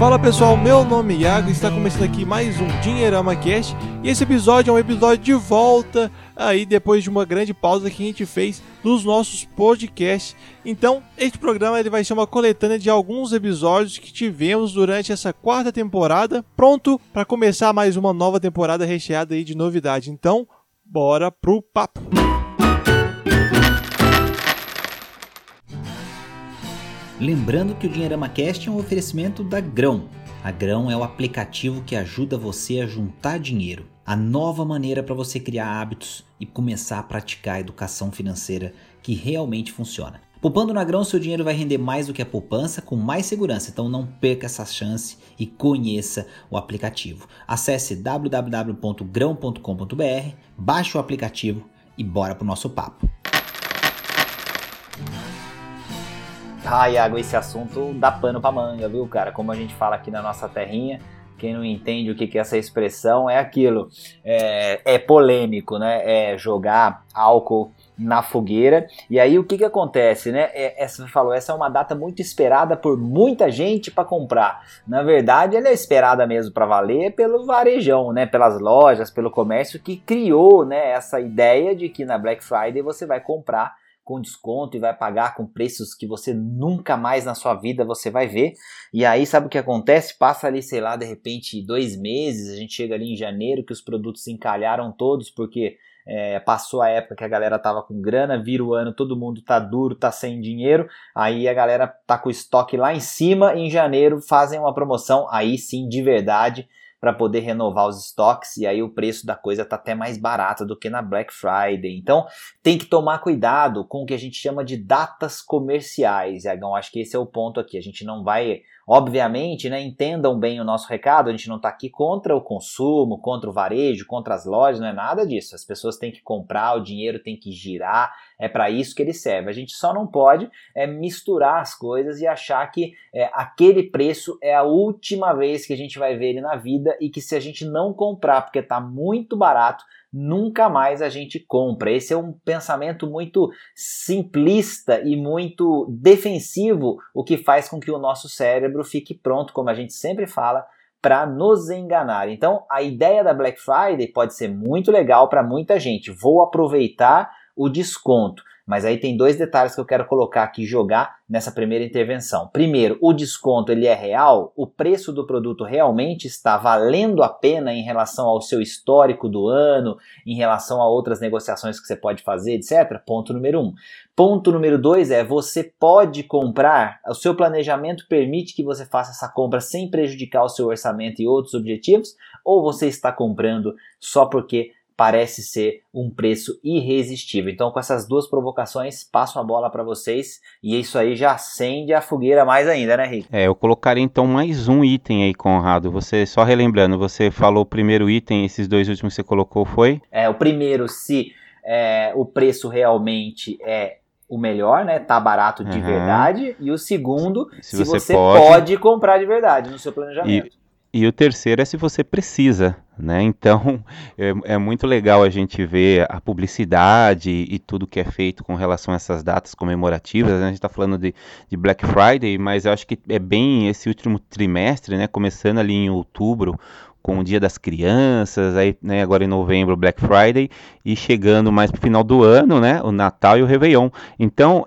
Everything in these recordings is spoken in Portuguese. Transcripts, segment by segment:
Fala pessoal, meu nome é Iago e está começando aqui mais um Dinheirama Cast e esse episódio é um episódio de volta aí depois de uma grande pausa que a gente fez nos nossos podcasts. Então, este programa ele vai ser uma coletânea de alguns episódios que tivemos durante essa quarta temporada, pronto para começar mais uma nova temporada recheada aí de novidade. Então, bora pro papo. Lembrando que o Dinheirama Cast é um oferecimento da Grão. A Grão é o aplicativo que ajuda você a juntar dinheiro. A nova maneira para você criar hábitos e começar a praticar a educação financeira que realmente funciona. Poupando na Grão, seu dinheiro vai render mais do que a poupança com mais segurança, então não perca essa chance e conheça o aplicativo. Acesse www.grão.com.br, baixe o aplicativo e bora pro nosso papo. Ah, Iago, esse assunto dá pano pra manga, viu, cara? Como a gente fala aqui na nossa terrinha, quem não entende o que, que é essa expressão é aquilo. É, é polêmico, né? É jogar álcool na fogueira. E aí o que, que acontece, né? É, essa falou, essa é uma data muito esperada por muita gente para comprar. Na verdade, ela é esperada mesmo para valer pelo varejão, né? Pelas lojas, pelo comércio que criou, né? Essa ideia de que na Black Friday você vai comprar com desconto e vai pagar com preços que você nunca mais na sua vida você vai ver. E aí sabe o que acontece? Passa ali, sei lá, de repente dois meses, a gente chega ali em janeiro que os produtos se encalharam todos porque é, passou a época que a galera tava com grana, vira o ano, todo mundo tá duro, tá sem dinheiro, aí a galera tá com o estoque lá em cima, em janeiro fazem uma promoção, aí sim, de verdade, para poder renovar os estoques e aí o preço da coisa tá até mais barato do que na Black Friday. Então tem que tomar cuidado com o que a gente chama de datas comerciais, Iagão. Acho que esse é o ponto aqui. A gente não vai Obviamente, né, entendam bem o nosso recado, a gente não está aqui contra o consumo, contra o varejo, contra as lojas, não é nada disso. As pessoas têm que comprar, o dinheiro tem que girar, é para isso que ele serve. A gente só não pode é, misturar as coisas e achar que é, aquele preço é a última vez que a gente vai ver ele na vida e que se a gente não comprar porque está muito barato, nunca mais a gente compra. Esse é um pensamento muito simplista e muito defensivo, o que faz com que o nosso cérebro fique pronto, como a gente sempre fala, para nos enganar. Então, a ideia da Black Friday pode ser muito legal para muita gente. Vou aproveitar o desconto. Mas aí tem dois detalhes que eu quero colocar aqui jogar nessa primeira intervenção. Primeiro, o desconto ele é real? O preço do produto realmente está valendo a pena em relação ao seu histórico do ano, em relação a outras negociações que você pode fazer, etc? Ponto número um. Ponto número dois é você pode comprar, o seu planejamento permite que você faça essa compra sem prejudicar o seu orçamento e outros objetivos, ou você está comprando só porque parece ser um preço irresistível. Então, com essas duas provocações, passo a bola para vocês e isso aí já acende a fogueira mais ainda, né, Rick? É, eu colocaria então mais um item aí, Conrado. Você, só relembrando, você falou o primeiro item, esses dois últimos que você colocou foi? É, o primeiro, se é, o preço realmente é o melhor, né? Tá barato de uhum. verdade. E o segundo, se, se você, você pode... pode... comprar de verdade no seu planejamento. E, e o terceiro é se você precisa, né? Então é, é, muito legal a gente ver a publicidade e tudo que é feito com relação a essas datas comemorativas. Né? A gente está falando de, de, Black Friday, mas eu acho que é bem esse último trimestre, né? começando ali em outubro, com o Dia das Crianças, aí, né, agora em novembro, Black Friday, e chegando mais para o final do ano, né, o Natal e o Réveillon. Então,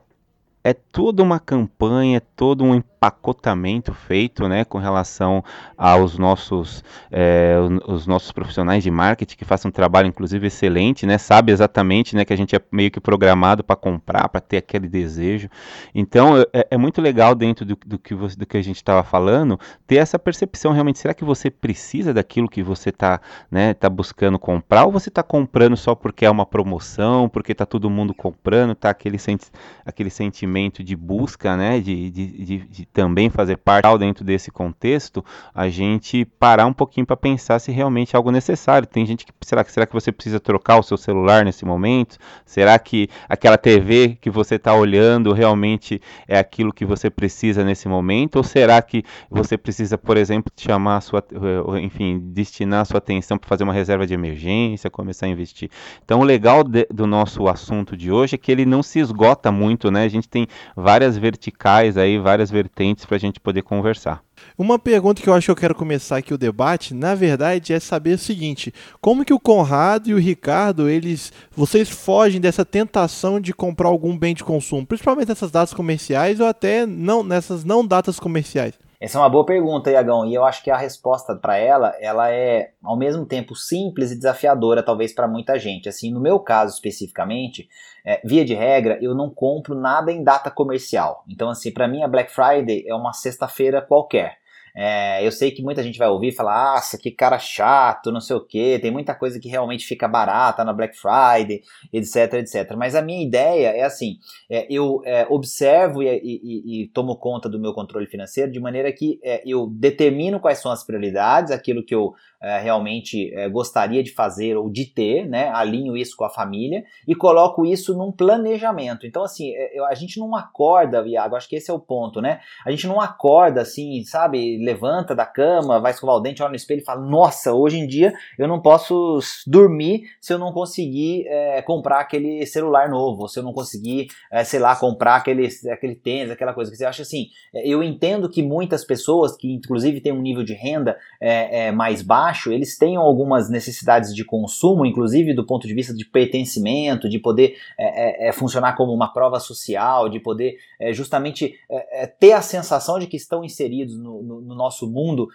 é toda uma campanha, todo um empacotamento feito né, com relação aos nossos, é, os nossos profissionais de marketing que façam um trabalho inclusive excelente, né, sabe exatamente né, que a gente é meio que programado para comprar, para ter aquele desejo. Então é, é muito legal dentro do, do, que, você, do que a gente estava falando ter essa percepção realmente, será que você precisa daquilo que você está né, tá buscando comprar ou você está comprando só porque é uma promoção, porque está todo mundo comprando, tá aquele, senti aquele sentimento de busca, né, de, de, de, de também fazer parte dentro desse contexto, a gente parar um pouquinho para pensar se realmente é algo necessário. Tem gente que será que será que você precisa trocar o seu celular nesse momento? Será que aquela TV que você está olhando realmente é aquilo que você precisa nesse momento? Ou será que você precisa, por exemplo, chamar a sua, enfim, destinar a sua atenção para fazer uma reserva de emergência, começar a investir? Então, o legal de, do nosso assunto de hoje é que ele não se esgota muito, né? A gente tem várias verticais aí, várias vertentes patentes para a gente poder conversar. Uma pergunta que eu acho que eu quero começar aqui o debate, na verdade, é saber o seguinte: como que o Conrado e o Ricardo, eles, vocês fogem dessa tentação de comprar algum bem de consumo, principalmente nessas datas comerciais ou até não nessas não datas comerciais? Essa é uma boa pergunta, Iagão, e eu acho que a resposta para ela, ela é ao mesmo tempo simples e desafiadora, talvez para muita gente. Assim, no meu caso especificamente, é, via de regra, eu não compro nada em data comercial. Então, assim, para mim a Black Friday é uma sexta-feira qualquer. É, eu sei que muita gente vai ouvir e falar, ah, que cara chato, não sei o que, tem muita coisa que realmente fica barata na Black Friday, etc, etc. Mas a minha ideia é assim, é, eu é, observo e, e, e, tomo conta do meu controle financeiro de maneira que é, eu determino quais são as prioridades, aquilo que eu é, realmente é, gostaria de fazer ou de ter, né? Alinho isso com a família e coloco isso num planejamento. Então, assim, é, a gente não acorda, Viago, acho que esse é o ponto, né? A gente não acorda assim, sabe? Levanta da cama, vai escovar o dente, olha no espelho e fala: Nossa, hoje em dia eu não posso dormir se eu não conseguir é, comprar aquele celular novo, se eu não conseguir, é, sei lá, comprar aquele, aquele tênis, aquela coisa que você acha assim. É, eu entendo que muitas pessoas, que inclusive têm um nível de renda mais baixo, acho, eles tenham algumas necessidades de consumo, inclusive do ponto de vista de pertencimento, de poder é, é, é funcionar como uma prova social, de poder é, justamente é, é, ter a sensação de que estão inseridos no, no, no nosso mundo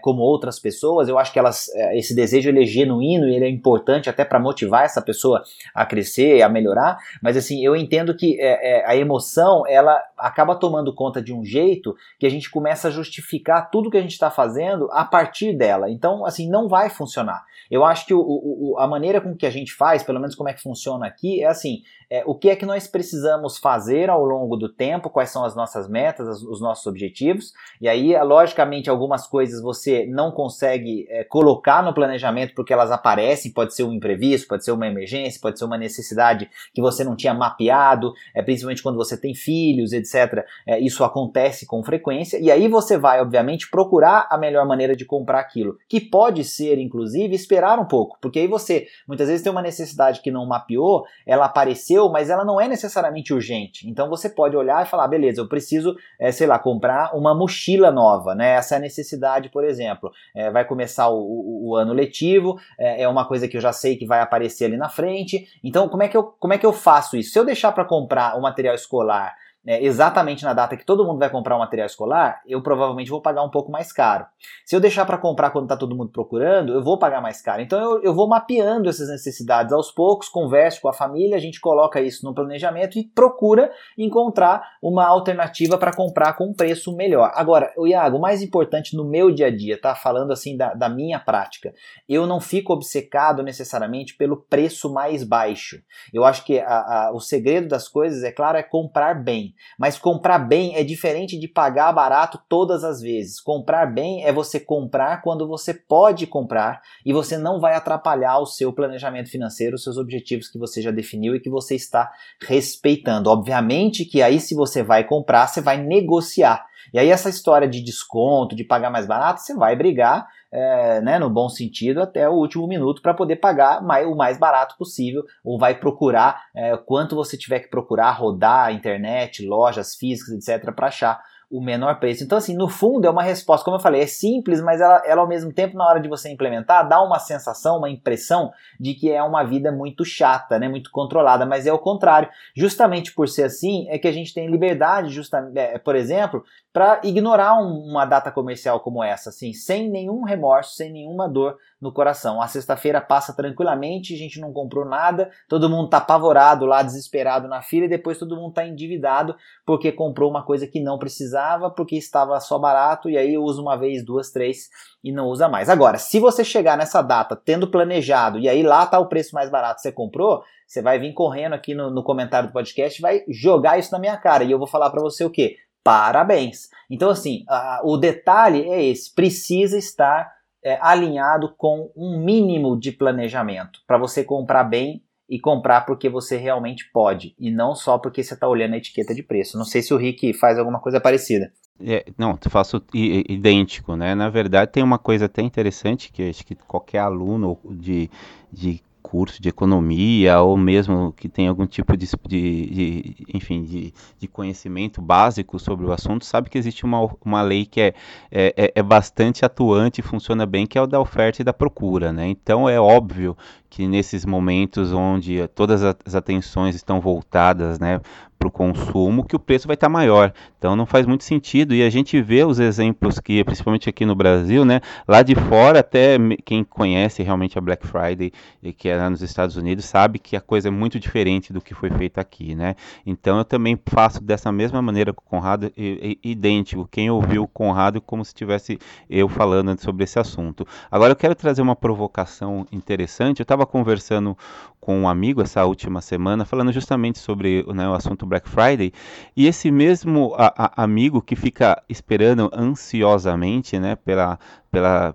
como outras pessoas. Eu acho que elas, esse desejo ele é genuíno e ele é importante até para motivar essa pessoa a crescer, a melhorar. Mas assim, eu entendo que a emoção ela acaba tomando conta de um jeito que a gente começa a justificar tudo que a gente está fazendo a partir dela. Então então, assim, não vai funcionar. Eu acho que o, o, a maneira com que a gente faz, pelo menos como é que funciona aqui, é assim: é, o que é que nós precisamos fazer ao longo do tempo, quais são as nossas metas, as, os nossos objetivos. E aí, logicamente, algumas coisas você não consegue é, colocar no planejamento porque elas aparecem, pode ser um imprevisto, pode ser uma emergência, pode ser uma necessidade que você não tinha mapeado, é, principalmente quando você tem filhos, etc. É, isso acontece com frequência, e aí você vai, obviamente, procurar a melhor maneira de comprar aquilo, que pode ser, inclusive, esperar um pouco, porque aí você muitas vezes tem uma necessidade que não mapeou, ela apareceu aconteceu, mas ela não é necessariamente urgente. Então você pode olhar e falar, beleza, eu preciso, é, sei lá, comprar uma mochila nova, né? Essa é a necessidade, por exemplo. É, vai começar o, o, o ano letivo, é, é, uma coisa que eu já sei que vai aparecer ali na frente. Então, como é que eu, como é que eu faço isso? Se eu deixar para comprar o material escolar é, exatamente na data que todo mundo vai comprar o material escolar, eu provavelmente vou pagar um pouco mais caro. Se eu deixar para comprar quando está todo mundo procurando, eu vou pagar mais caro. Então eu, eu vou mapeando essas necessidades aos poucos, converso com a família, a gente coloca isso no planejamento e procura encontrar uma alternativa para comprar com um preço melhor. Agora, o Iago, o mais importante no meu dia a dia, tá? Falando assim da, da minha prática, eu não fico obcecado necessariamente pelo preço mais baixo. Eu acho que a, a, o segredo das coisas, é claro, é comprar bem. Mas comprar bem é diferente de pagar barato todas as vezes. Comprar bem é você comprar quando você pode comprar e você não vai atrapalhar o seu planejamento financeiro, os seus objetivos que você já definiu e que você está respeitando. Obviamente que aí, se você vai comprar, você vai negociar. E aí, essa história de desconto, de pagar mais barato, você vai brigar é, né, no bom sentido, até o último minuto para poder pagar mais, o mais barato possível, ou vai procurar é, quanto você tiver que procurar, rodar internet, lojas físicas, etc., para achar o menor preço. Então, assim, no fundo é uma resposta, como eu falei, é simples, mas ela, ela ao mesmo tempo, na hora de você implementar, dá uma sensação, uma impressão de que é uma vida muito chata, né, muito controlada, mas é o contrário. Justamente por ser assim, é que a gente tem liberdade, é, por exemplo, para ignorar um, uma data comercial como essa, assim, sem nenhum remorso, sem nenhuma dor no coração. A sexta-feira passa tranquilamente, a gente não comprou nada, todo mundo tá apavorado lá, desesperado na fila, e depois todo mundo tá endividado porque comprou uma coisa que não precisava, porque estava só barato, e aí usa uma vez, duas, três e não usa mais. Agora, se você chegar nessa data tendo planejado, e aí lá tá o preço mais barato você comprou, você vai vir correndo aqui no, no comentário do podcast, vai jogar isso na minha cara, e eu vou falar para você o quê? Parabéns. Então, assim, o detalhe é esse: precisa estar é, alinhado com um mínimo de planejamento para você comprar bem e comprar porque você realmente pode e não só porque você está olhando a etiqueta de preço. Não sei se o Rick faz alguma coisa parecida. É, não, faço idêntico, né? Na verdade, tem uma coisa até interessante que acho que qualquer aluno de, de curso de economia ou mesmo que tem algum tipo de, de, de enfim, de, de, conhecimento básico sobre o assunto, sabe que existe uma, uma lei que é, é, é, é bastante atuante e funciona bem, que é o da oferta e da procura, né? Então é óbvio que nesses momentos onde todas as atenções estão voltadas né, para o consumo, que o preço vai estar tá maior. Então não faz muito sentido. E a gente vê os exemplos que, principalmente aqui no Brasil, né, lá de fora, até quem conhece realmente a Black Friday e que é lá nos Estados Unidos, sabe que a coisa é muito diferente do que foi feito aqui. Né? Então eu também faço dessa mesma maneira com o Conrado, idêntico. Quem ouviu o Conrado como se estivesse eu falando sobre esse assunto. Agora eu quero trazer uma provocação interessante. Eu estava conversando com um amigo essa última semana, falando justamente sobre né, o assunto Black Friday, e esse mesmo a, a, amigo que fica esperando ansiosamente né, pela, pela,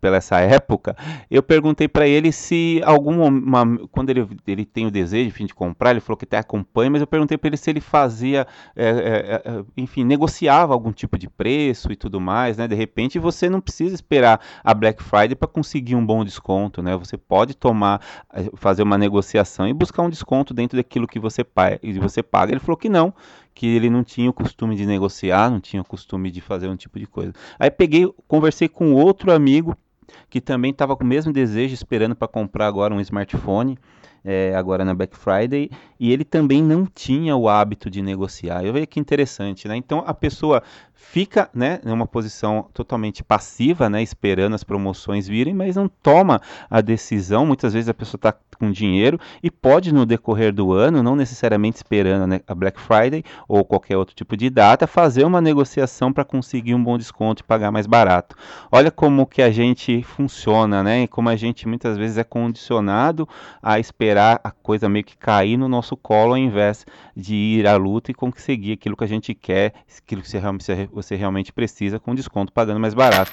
pela essa época, eu perguntei para ele se alguma quando ele, ele tem o desejo enfim, de comprar, ele falou que até acompanha, mas eu perguntei para ele se ele fazia, é, é, é, enfim, negociava algum tipo de preço e tudo mais, né? De repente você não precisa esperar a Black Friday para conseguir um bom desconto, né? Você pode tomar, é, fazer uma negociação e buscar um desconto dentro daquilo que. Você paga. Ele falou que não, que ele não tinha o costume de negociar, não tinha o costume de fazer um tipo de coisa. Aí peguei, conversei com outro amigo que também estava com o mesmo desejo, esperando para comprar agora um smartphone, é, agora na Black Friday, e ele também não tinha o hábito de negociar. Eu vejo que interessante, né? Então a pessoa fica, né, numa posição totalmente passiva, né, esperando as promoções virem, mas não toma a decisão. Muitas vezes a pessoa está com dinheiro e pode no decorrer do ano, não necessariamente esperando né, a Black Friday ou qualquer outro tipo de data, fazer uma negociação para conseguir um bom desconto e pagar mais barato. Olha como que a gente funciona, né? E como a gente muitas vezes é condicionado a esperar a coisa meio que cair no nosso colo ao invés de ir à luta e conseguir aquilo que a gente quer, aquilo que você realmente precisa com desconto pagando mais barato.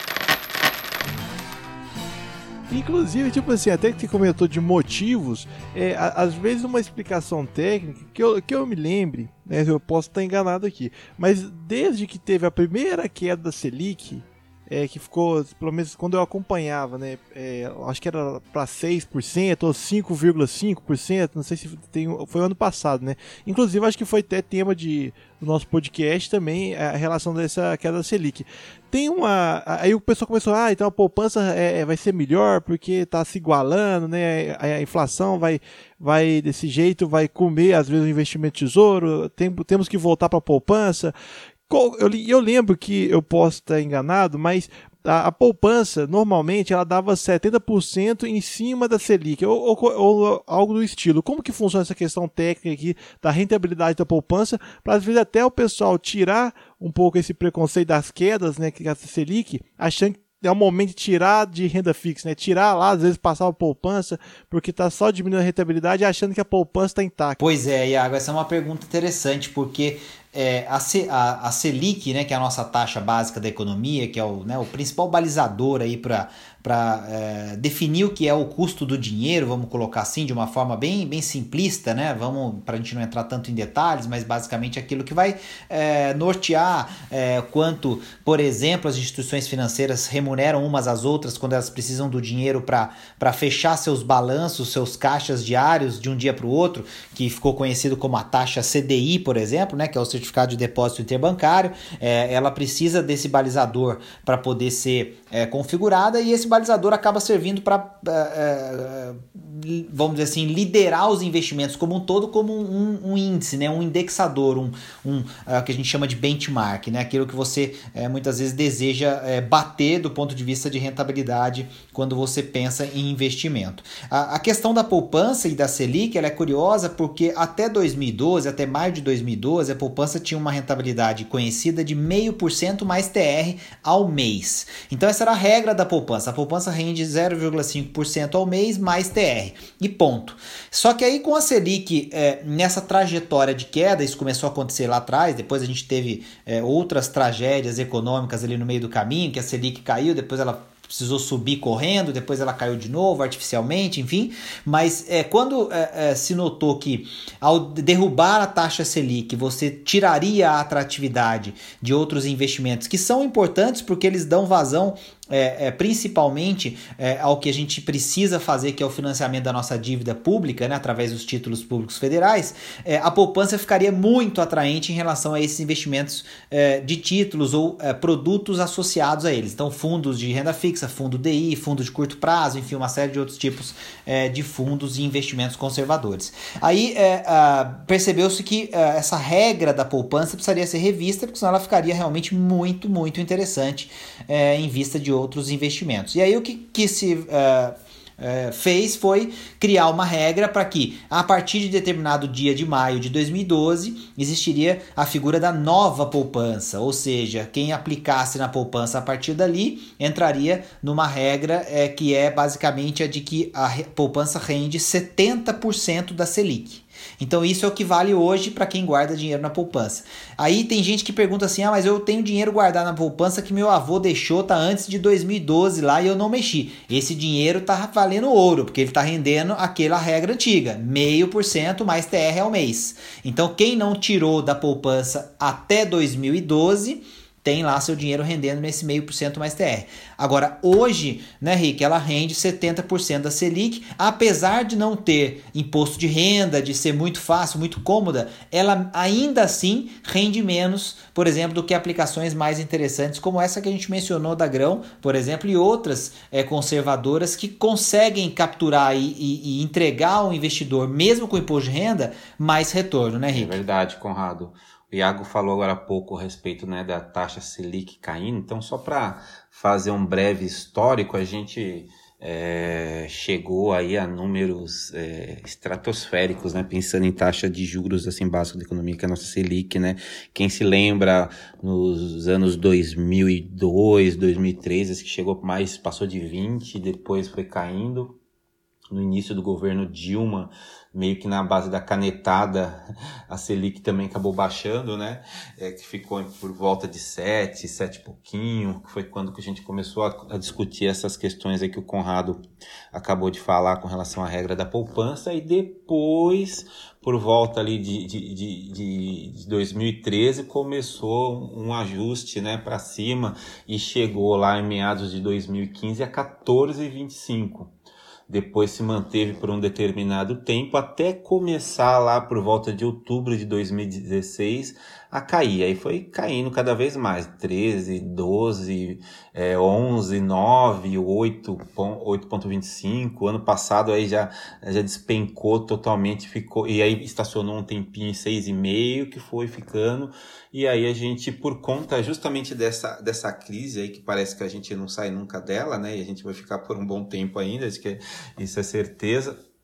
Inclusive, tipo assim, até que você comentou de motivos, é, às vezes uma explicação técnica, que eu, que eu me lembre, né, eu posso estar enganado aqui, mas desde que teve a primeira queda da Selic, é, que ficou, pelo menos quando eu acompanhava, né? É, acho que era para 6% ou 5,5%, não sei se tem, foi ano passado, né? Inclusive, acho que foi até tema de, do nosso podcast também, a relação dessa queda da Selic. Tem uma. Aí o pessoal começou, ah, então a poupança é, é vai ser melhor porque está se igualando, né? A, a, inflação vai, vai desse jeito, vai comer às vezes o investimento tesouro, tem, temos que voltar para a poupança. Eu, eu lembro que eu posso estar enganado, mas a, a, poupança normalmente ela dava 70% em cima da Selic, ou, ou, ou, algo do estilo. Como que funciona essa questão técnica aqui da rentabilidade da poupança, para às vezes até o pessoal tirar um pouco esse preconceito das quedas, né, que a Selic, achando que é o momento de tirar de renda fixa, né? Tirar lá, às vezes passar a poupança, porque está só diminuindo a rentabilidade achando que a poupança está intacta. Pois é, Iago, essa é uma pergunta interessante, porque é, a, a, a, Selic, né, que é a nossa taxa básica da economia, que é o, né, o principal balizador aí para para é, definir o que é o custo do dinheiro, vamos colocar assim, de uma forma bem, bem simplista, né? Vamos, para a gente não entrar tanto em detalhes, mas basicamente aquilo que vai é, nortear é, quanto, por exemplo, as instituições financeiras remuneram umas às outras quando elas precisam do dinheiro para fechar seus balanços, seus caixas diários de um dia para o outro, que ficou conhecido como a taxa CDI, por exemplo, né? Que é o certificado de depósito interbancário. É, ela precisa desse balizador para poder ser é, configurada e esse balizador acaba servindo para, é, é, vamos dizer assim, liderar os investimentos como um todo, como um, um índice, né? um indexador, um, um que a gente chama de benchmark, né? aquilo que você é, muitas vezes deseja é, bater do ponto de vista de rentabilidade quando você pensa em investimento. A, a questão da poupança e da Selic ela é curiosa porque até 2012, até maio de 2012, a poupança tinha uma rentabilidade conhecida de 0,5% mais TR ao mês. Então essa era a regra da poupança. A poupança rende 0,5% ao mês mais TR. E ponto. Só que aí com a Selic é, nessa trajetória de queda, isso começou a acontecer lá atrás, depois a gente teve é, outras tragédias econômicas ali no meio do caminho, que a Selic caiu, depois ela precisou subir correndo, depois ela caiu de novo artificialmente, enfim. Mas é, quando é, é, se notou que ao derrubar a taxa Selic você tiraria a atratividade de outros investimentos que são importantes porque eles dão vazão é, é, principalmente é, ao que a gente precisa fazer, que é o financiamento da nossa dívida pública, né, através dos títulos públicos federais, é, a poupança ficaria muito atraente em relação a esses investimentos é, de títulos ou é, produtos associados a eles. Então, fundos de renda fixa, fundo DI, fundo de curto prazo, enfim, uma série de outros tipos de fundos e investimentos conservadores. Aí percebeu-se que essa regra da poupança precisaria ser revista, porque senão ela ficaria realmente muito, muito interessante em vista de outros investimentos. E aí o que, que se uh, uh, fez foi criar uma regra para que, a partir de determinado dia de maio de 2012, existiria a figura da nova poupança, ou seja, quem aplicasse na poupança a partir dali entraria numa regra é, que é basicamente a de que a poupança rende 70% da Selic. Então isso é o que vale hoje para quem guarda dinheiro na poupança. Aí tem gente que pergunta assim: "Ah, mas eu tenho dinheiro guardado na poupança que meu avô deixou tá antes de 2012 lá e eu não mexi". Esse dinheiro tá valendo ouro, porque ele tá rendendo aquela regra antiga, meio por cento mais TR ao mês. Então quem não tirou da poupança até 2012 tem lá seu dinheiro rendendo nesse meio por cento mais TR. Agora, hoje, né, Rick, ela rende 70% da Selic, apesar de não ter imposto de renda, de ser muito fácil, muito cômoda, ela ainda assim rende menos, por exemplo, do que aplicações mais interessantes, como essa que a gente mencionou da Grão, por exemplo, e outras é, conservadoras que conseguem capturar e, e, e entregar ao investidor, mesmo com imposto de renda, mais retorno, né, Rick? É verdade, Conrado. O Iago falou agora há pouco a respeito né, da taxa Selic caindo, então só para fazer um breve histórico, a gente é, chegou aí a números é, estratosféricos, né? Pensando em taxa de juros assim básico da economia, que é a nossa Selic, né? Quem se lembra nos anos 2002, 2013, que chegou mais, passou de 20, depois foi caindo. No início do governo Dilma, meio que na base da canetada, a Selic também acabou baixando, né? É, que ficou por volta de 7, 7 e pouquinho, que foi quando que a gente começou a, a, discutir essas questões aí que o Conrado acabou de falar com relação à regra da poupança, e depois, por volta ali de, de, de, de 2013, começou um ajuste né, para cima e chegou lá em meados de 2015 a 14,25 depois se manteve por um determinado tempo até começar lá por volta de outubro de 2016 a cair. Aí foi caindo cada vez mais, 13, 12, é, 11, 9, 8, 8.25. Ano passado aí já, já despencou totalmente, ficou e aí estacionou um tempinho em 6,5 que foi ficando. E aí a gente, por conta justamente dessa, dessa crise aí, que parece que a gente não sai nunca dela, né? E a gente vai ficar por um bom tempo ainda, que isso é certeza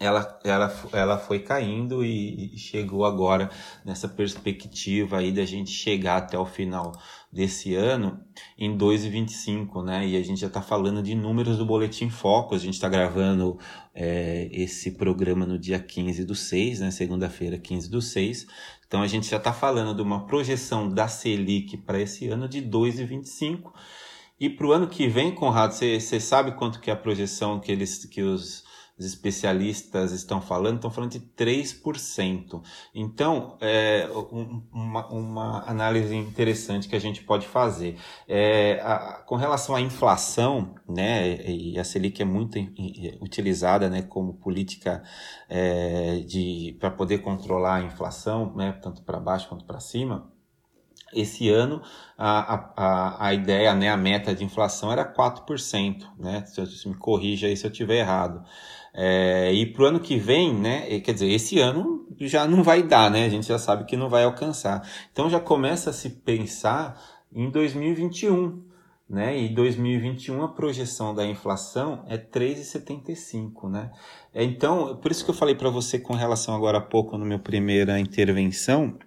ela, ela, ela foi caindo e, chegou agora nessa perspectiva aí da gente chegar até o final desse ano em 2,25, né? E a gente já está falando de números do Boletim Foco, a gente está gravando é, esse programa no dia 15 do 6, né? Segunda-feira, 15 do 6. Então a gente já está falando de uma projeção da Selic para esse ano de 2,25. E para o ano que vem, Conrado, você sabe quanto que é a projeção que eles que os os especialistas estão falando, estão falando de 3%. Então, é, uma, uma análise interessante que a gente pode fazer. É, a, com relação à inflação, né, e a Selic é muito utilizada né, como política é, para poder controlar a inflação, né, tanto para baixo quanto para cima, esse ano a, a, a ideia, né, a meta de inflação era 4%, né? Se, se me corrija aí se eu estiver errado. É, e para o ano que vem, né? Quer dizer, esse ano já não vai dar, né? A gente já sabe que não vai alcançar. Então já começa a se pensar em 2021. Né? E 2021 a projeção da inflação é 3,75, né? É, então, por isso que eu falei para você com relação agora há pouco no meu primeira intervenção,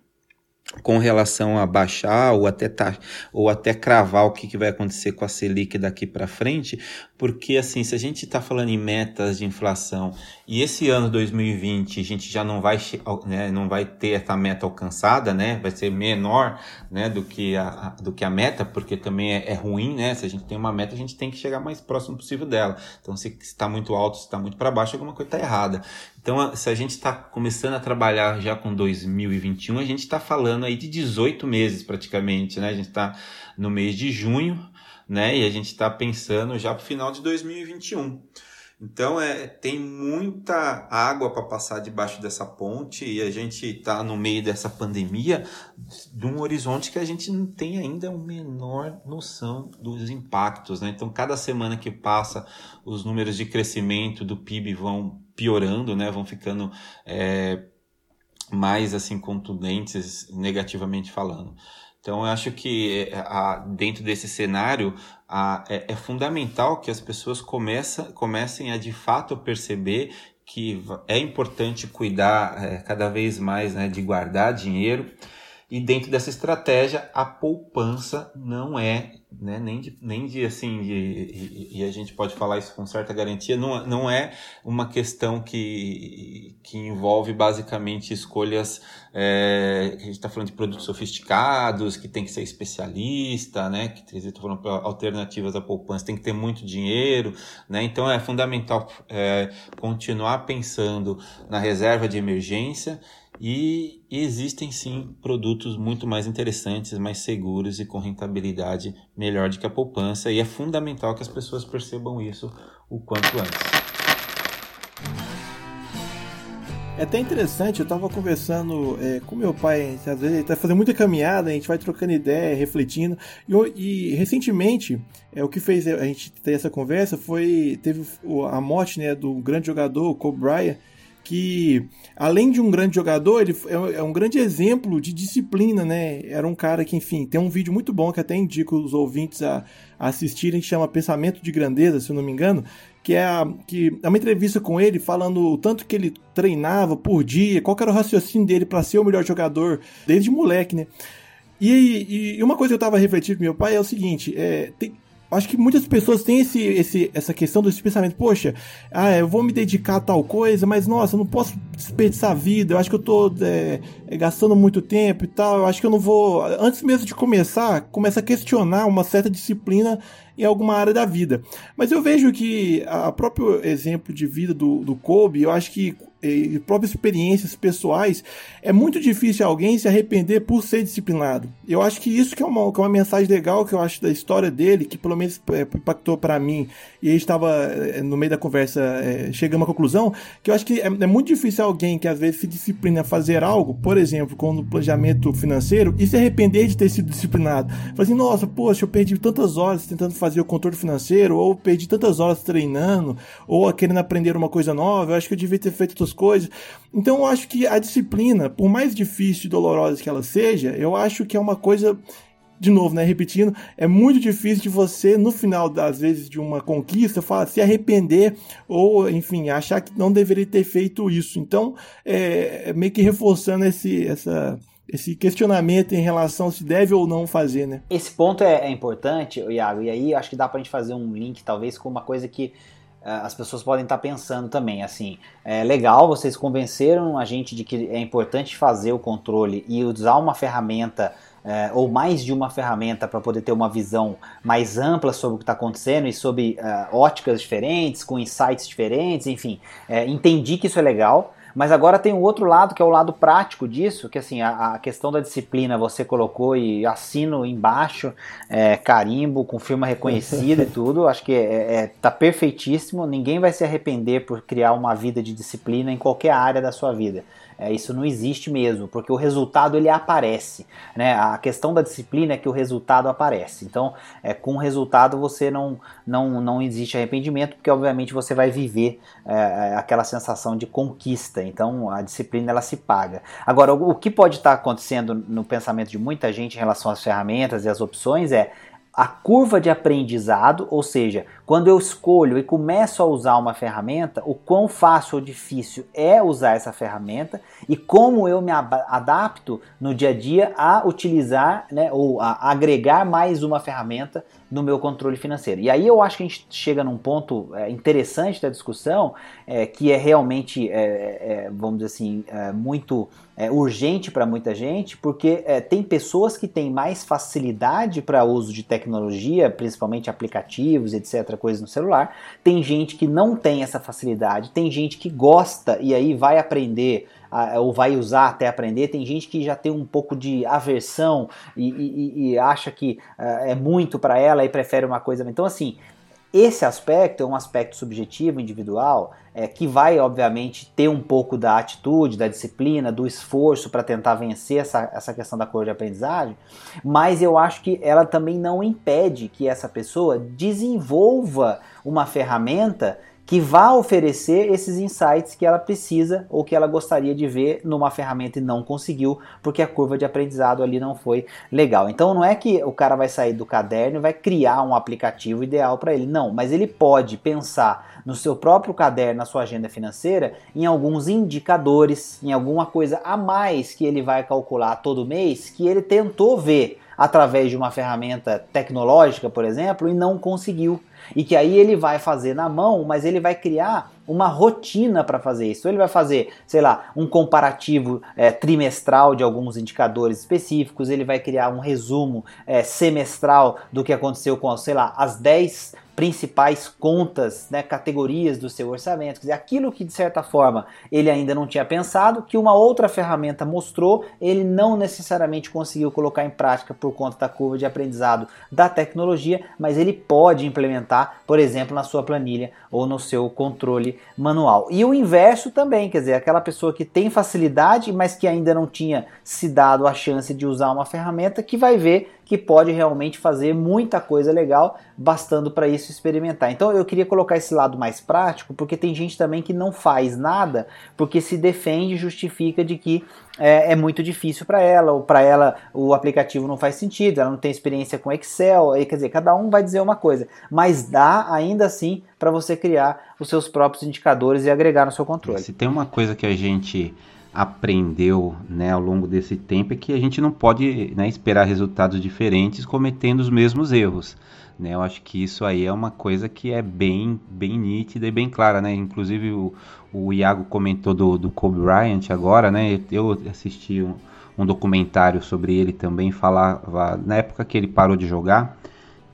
com relação a baixar ou até tá, ou até cravar o que, que vai acontecer com a Selic daqui para frente, porque assim, se a gente está falando em metas de inflação e esse ano 2020 a gente já não vai, né, não vai ter essa meta alcançada, né, vai ser menor, né, do que a, do que a meta, porque também é, é ruim, né, se a gente tem uma meta a gente tem que chegar mais próximo possível dela. Então se está muito alto, se está muito para baixo, alguma coisa está errada. Então se a gente está começando a trabalhar já com 2021, a gente está falando aí de 18 meses praticamente, né, a gente está no mês de junho né? E a gente está pensando já para o final de 2021. Então é, tem muita água para passar debaixo dessa ponte e a gente está no meio dessa pandemia de um horizonte que a gente não tem ainda a menor noção dos impactos. Né? Então, cada semana que passa, os números de crescimento do PIB vão piorando, né? vão ficando é, mais assim contundentes negativamente falando. Então, eu acho que é, a, dentro desse cenário a, é, é, fundamental que as pessoas começa, comecem a de fato perceber que é importante cuidar é, cada vez mais né, de guardar dinheiro. E dentro dessa estratégia, a poupança não é né? Nem de, nem de assim, de, e, e, a gente pode falar isso com certa garantia, não, não é uma questão que, que envolve basicamente escolhas, é, a gente está falando de produtos sofisticados, que tem que ser especialista, né? Que estou falando alternativas à poupança, tem que ter muito dinheiro, né? Então é fundamental é, continuar pensando na reserva de emergência e existem sim produtos muito mais interessantes, mais seguros e com rentabilidade melhor do que a poupança, e é fundamental que as pessoas percebam isso o quanto antes. É até interessante, eu estava conversando é, com meu pai, às vezes ele está fazendo muita caminhada, a gente vai trocando ideia, refletindo, e, e, recentemente, é, o que fez a gente ter essa conversa foi, teve a morte né, do grande jogador, Kobe Bryant, que além de um grande jogador, ele é, é um grande exemplo de disciplina, né? Era um cara que, enfim, tem um vídeo muito bom que até indico os ouvintes a, assistirem, que chama Pensamento de Grandeza, se eu não me engano, que é, a, que é uma entrevista com ele falando o tanto que ele treinava por dia, qual era o raciocínio dele para ser o melhor jogador desde moleque, né? E, e, uma coisa que eu tava refletindo com meu pai é o seguinte: é, tem, acho que muitas pessoas têm esse, esse, essa questão desse pensamento, poxa, ah, eu vou me dedicar a tal coisa, mas nossa, eu não posso desperdiçar a vida, eu acho que eu tô é, é, gastando muito tempo e tal, eu acho que eu não vou. Antes mesmo de começar, começa a questionar uma certa disciplina em alguma área da vida. Mas eu vejo que a próprio exemplo de vida do, do Kobe, eu acho que e próprias experiências pessoais, é muito difícil alguém se arrepender por ser disciplinado. Eu acho que isso que é uma, que é uma mensagem legal que eu acho da história dele, que pelo menos é, impactou para mim, e aí estava é, no meio da conversa é, chegando à conclusão, que eu acho que é, é, muito difícil alguém que às vezes se disciplina a fazer algo, por exemplo, com o planejamento financeiro, e se arrepender de ter sido disciplinado. Falar assim, nossa, poxa, eu perdi tantas horas tentando fazer o controle financeiro, ou perdi tantas horas treinando, ou querendo aprender uma coisa nova, eu acho que eu devia ter feito outras coisas. Então eu acho que a disciplina, por mais difícil e dolorosa que ela seja, eu acho que é uma coisa de novo, né, repetindo, é muito difícil de você, no final das vezes de uma conquista, falar, se arrepender ou, enfim, achar que não deveria ter feito isso. Então, é, é meio que reforçando esse, essa, esse questionamento em relação se deve ou não fazer, né? Esse ponto é, é importante, Iago, e aí acho que dá pra gente fazer um link, talvez, com uma coisa que as pessoas podem estar pensando também, assim, é legal, vocês convenceram a gente de que é importante fazer o controle e usar uma ferramenta é, ou mais de uma ferramenta para poder ter uma visão mais ampla sobre o que está acontecendo e sobre é, óticas diferentes, com insights diferentes, enfim, é, entendi que isso é legal. Mas agora tem um outro lado, que é o lado prático disso, que assim, a, a questão da disciplina você colocou e assino embaixo, é, carimbo, com firma reconhecida e tudo, acho que é, é, tá perfeitíssimo, ninguém vai se arrepender por criar uma vida de disciplina em qualquer área da sua vida. É, isso não existe mesmo, porque o resultado ele aparece. Né? A questão da disciplina é que o resultado aparece. Então, é, com o resultado você não, não, não existe arrependimento, porque obviamente você vai viver é, é aquela sensação de conquista. Então, a disciplina ela se paga. Agora, o, o que pode estar acontecendo no pensamento de muita gente em relação às ferramentas e às opções é a curva de aprendizado, ou seja, quando eu escolho e começo a usar uma ferramenta, o quão fácil ou difícil é usar essa ferramenta e como eu me adapto no dia a dia a utilizar né, ou a agregar mais uma ferramenta no meu controle financeiro. E aí eu acho que a gente chega num ponto é, interessante da discussão, é, que é realmente, é, é vamos dizer assim, é, muito é, urgente para muita gente, porque tem pessoas que têm mais facilidade para uso de tecnologia, principalmente aplicativos, etc., coisas no celular. Tem gente que não tem essa facilidade, tem gente que gosta e aí vai aprender ou vai usar até aprender, tem gente que já tem um pouco de aversão e, e, e acha que uh, é muito para ela e prefere uma coisa. Então, assim, esse aspecto é um aspecto subjetivo, individual, é, que vai, obviamente, ter um pouco da atitude, da disciplina, do esforço para tentar vencer essa, essa questão da cor de aprendizagem, mas eu acho que ela também não impede que essa pessoa desenvolva uma ferramenta que vá oferecer esses insights que ela precisa ou que ela gostaria de ver numa ferramenta e não conseguiu, porque a curva de aprendizado ali não foi legal. Então não é que o cara vai sair do caderno e vai criar um aplicativo ideal para ele, não, mas ele pode pensar no seu próprio caderno, na sua agenda financeira, em alguns indicadores, em alguma coisa a mais que ele vai calcular todo mês que ele tentou ver através de uma ferramenta tecnológica, por exemplo, e não conseguiu e que aí ele vai fazer na mão, mas ele vai criar uma rotina para fazer isso. Ele vai fazer, sei lá, um comparativo é, trimestral de alguns indicadores específicos, ele vai criar um resumo é, semestral do que aconteceu com, sei lá, as 10 principais contas, né, categorias do seu orçamento, quer dizer, aquilo que de certa forma ele ainda não tinha pensado, que uma outra ferramenta mostrou, ele não necessariamente conseguiu colocar em prática por conta da curva de aprendizado da tecnologia, mas ele pode implementar, por exemplo, na sua planilha ou no seu controle manual. E o inverso também, quer dizer, aquela pessoa que tem facilidade, mas que ainda não tinha se dado a chance de usar uma ferramenta, que vai ver que pode realmente fazer muita coisa legal, bastando para isso experimentar. Então eu queria colocar esse lado mais prático, porque tem gente também que não faz nada, porque se defende e justifica de que é, é muito difícil para ela, ou para ela o aplicativo não faz sentido, ela não tem experiência com Excel, aí, quer dizer, cada um vai dizer uma coisa, mas dá ainda assim para você criar os seus próprios indicadores e agregar no seu controle. Se tem uma coisa que a gente aprendeu né, ao longo desse tempo é que a gente não pode né, esperar resultados diferentes cometendo os mesmos erros. Né? Eu acho que isso aí é uma coisa que é bem, bem nítida e bem clara. Né? Inclusive o, o Iago comentou do, do Kobe Bryant agora, né? eu assisti um, um documentário sobre ele também, falava na época que ele parou de jogar,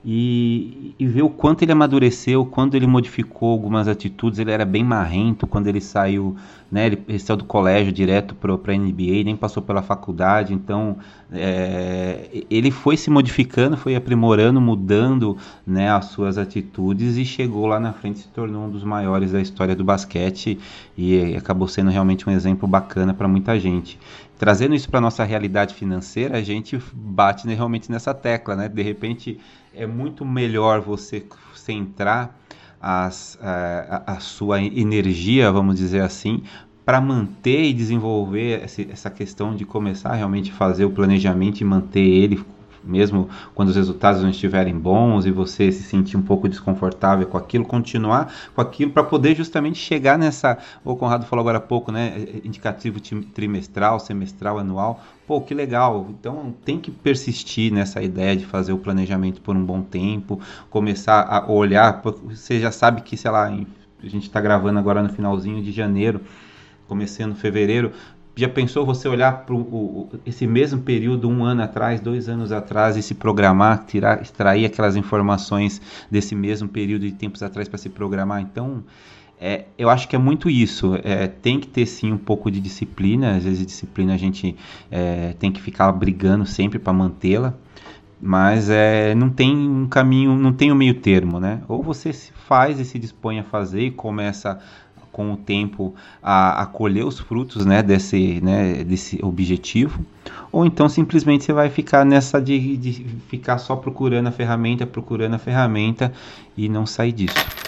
e, e ver o quanto ele amadureceu, quando ele modificou algumas atitudes. Ele era bem marrento quando ele saiu, né? Ele, ele saiu do colégio direto para a NBA, nem passou pela faculdade. Então, é, ele foi se modificando, foi aprimorando, mudando né, as suas atitudes e chegou lá na frente se tornou um dos maiores da história do basquete e acabou sendo realmente um exemplo bacana para muita gente trazendo isso para nossa realidade financeira, a gente bate né, realmente nessa tecla, né? De repente é muito melhor você centrar as, a, a sua energia, vamos dizer assim, para manter e desenvolver essa questão de começar realmente a fazer o planejamento e manter ele mesmo quando os resultados não estiverem bons e você se sentir um pouco desconfortável com aquilo, continuar com aquilo para poder justamente chegar nessa, o Conrado falou agora há pouco, né, indicativo trimestral, semestral, anual. Pô, que legal. Então tem que persistir nessa ideia de fazer o planejamento por um bom tempo, começar a olhar, você já sabe que, sei lá, a gente está gravando agora no finalzinho de janeiro, começando fevereiro, já pensou você olhar para esse mesmo período, um ano atrás, dois anos atrás, e se programar, tirar, extrair aquelas informações desse mesmo período de tempos atrás para se programar? Então, é, eu acho que é muito isso. É, tem que ter sim um pouco de disciplina. Às vezes, disciplina a gente é, tem que ficar brigando sempre para mantê-la. Mas é, não tem um caminho, não tem um meio termo, né? Ou você faz e se dispõe a fazer e começa com o tempo a, a colher os frutos né, desse, né, desse objetivo, ou então simplesmente você vai ficar nessa de, de ficar só procurando a ferramenta, procurando a ferramenta e não sair disso.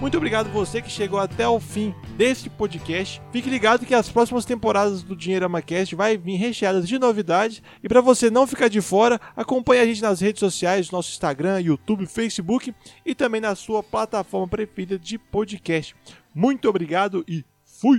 Muito obrigado você que chegou até o fim deste podcast. Fique ligado que as próximas temporadas do Dinheirama Cast vai vir recheadas de novidades e para você não ficar de fora, acompanhe a gente nas redes sociais, nosso Instagram, YouTube, Facebook e também na sua plataforma preferida de podcast. Muito obrigado e fui.